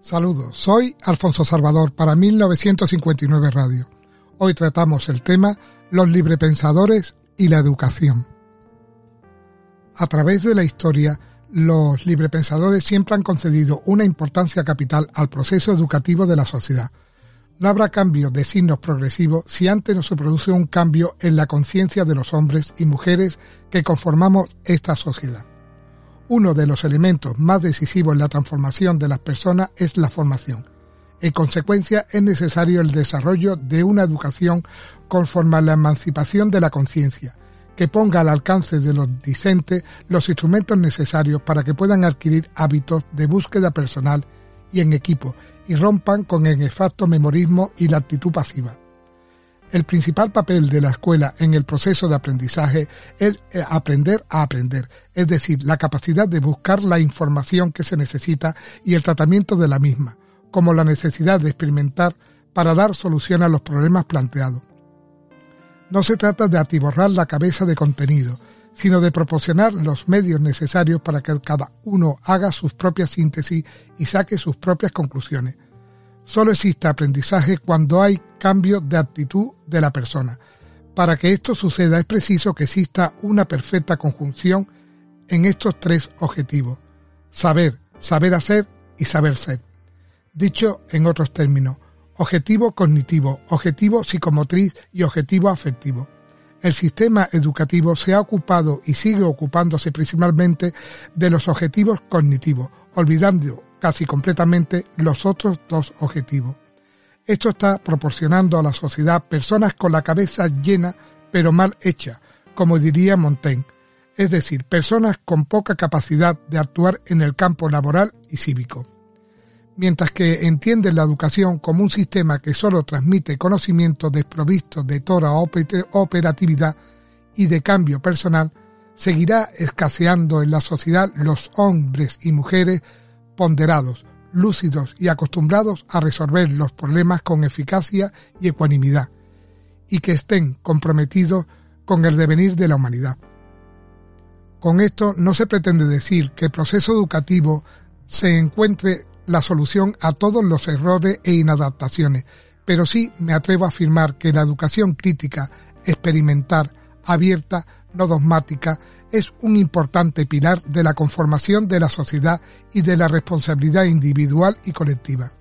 Saludos, soy Alfonso Salvador para 1959 Radio. Hoy tratamos el tema los librepensadores y la educación. A través de la historia, los librepensadores siempre han concedido una importancia capital al proceso educativo de la sociedad. No habrá cambio de signos progresivos si antes no se produce un cambio en la conciencia de los hombres y mujeres que conformamos esta sociedad. Uno de los elementos más decisivos en la transformación de las personas es la formación. En consecuencia, es necesario el desarrollo de una educación conforme a la emancipación de la conciencia, que ponga al alcance de los discentes los instrumentos necesarios para que puedan adquirir hábitos de búsqueda personal y en equipo y rompan con el nefasto memorismo y la actitud pasiva. El principal papel de la escuela en el proceso de aprendizaje es eh, aprender a aprender, es decir, la capacidad de buscar la información que se necesita y el tratamiento de la misma, como la necesidad de experimentar para dar solución a los problemas planteados. No se trata de atiborrar la cabeza de contenido, sino de proporcionar los medios necesarios para que cada uno haga sus propias síntesis y saque sus propias conclusiones Solo existe aprendizaje cuando hay cambio de actitud de la persona. Para que esto suceda es preciso que exista una perfecta conjunción en estos tres objetivos. Saber, saber hacer y saber ser. Dicho en otros términos, objetivo cognitivo, objetivo psicomotriz y objetivo afectivo. El sistema educativo se ha ocupado y sigue ocupándose principalmente de los objetivos cognitivos, olvidando casi completamente los otros dos objetivos. Esto está proporcionando a la sociedad personas con la cabeza llena pero mal hecha, como diría Montaigne, es decir, personas con poca capacidad de actuar en el campo laboral y cívico. Mientras que entienden la educación como un sistema que solo transmite conocimientos desprovistos de toda operatividad y de cambio personal, seguirá escaseando en la sociedad los hombres y mujeres ponderados, lúcidos y acostumbrados a resolver los problemas con eficacia y ecuanimidad, y que estén comprometidos con el devenir de la humanidad. Con esto no se pretende decir que el proceso educativo se encuentre la solución a todos los errores e inadaptaciones, pero sí me atrevo a afirmar que la educación crítica, experimental, abierta, no dogmática, es un importante pilar de la conformación de la sociedad y de la responsabilidad individual y colectiva.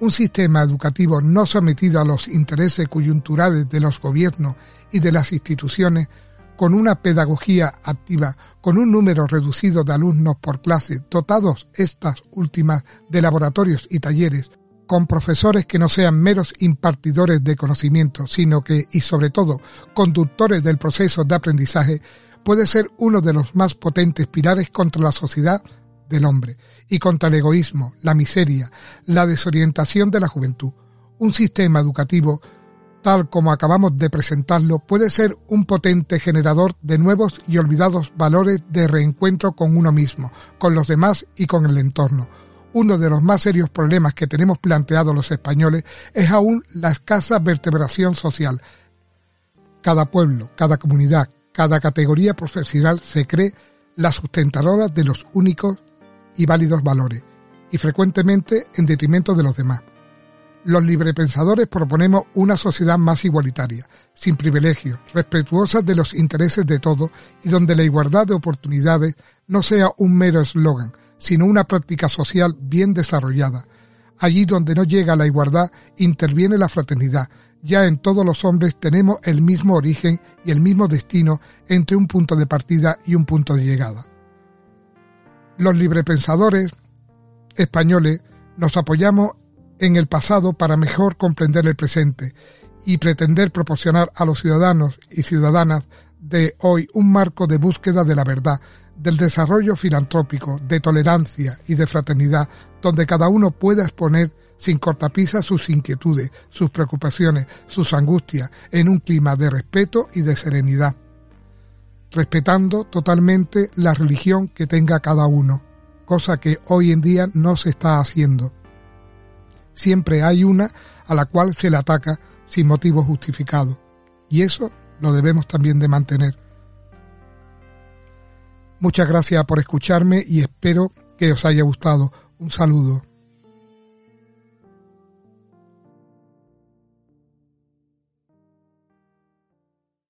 Un sistema educativo no sometido a los intereses coyunturales de los gobiernos y de las instituciones, con una pedagogía activa, con un número reducido de alumnos por clase, dotados estas últimas de laboratorios y talleres, con profesores que no sean meros impartidores de conocimiento, sino que, y sobre todo, conductores del proceso de aprendizaje, puede ser uno de los más potentes pilares contra la sociedad del hombre y contra el egoísmo, la miseria, la desorientación de la juventud. Un sistema educativo, tal como acabamos de presentarlo, puede ser un potente generador de nuevos y olvidados valores de reencuentro con uno mismo, con los demás y con el entorno. Uno de los más serios problemas que tenemos planteados los españoles es aún la escasa vertebración social. Cada pueblo, cada comunidad, cada categoría profesional se cree la sustentadora de los únicos y válidos valores, y frecuentemente en detrimento de los demás. Los librepensadores proponemos una sociedad más igualitaria, sin privilegios, respetuosa de los intereses de todos y donde la igualdad de oportunidades no sea un mero eslogan, sino una práctica social bien desarrollada. Allí donde no llega la igualdad interviene la fraternidad, ya en todos los hombres tenemos el mismo origen y el mismo destino entre un punto de partida y un punto de llegada. Los librepensadores españoles nos apoyamos en el pasado para mejor comprender el presente y pretender proporcionar a los ciudadanos y ciudadanas de hoy un marco de búsqueda de la verdad, del desarrollo filantrópico, de tolerancia y de fraternidad, donde cada uno pueda exponer sin cortapisas sus inquietudes, sus preocupaciones, sus angustias, en un clima de respeto y de serenidad, respetando totalmente la religión que tenga cada uno, cosa que hoy en día no se está haciendo. Siempre hay una a la cual se le ataca sin motivo justificado, y eso lo debemos también de mantener. Muchas gracias por escucharme y espero que os haya gustado. Un saludo.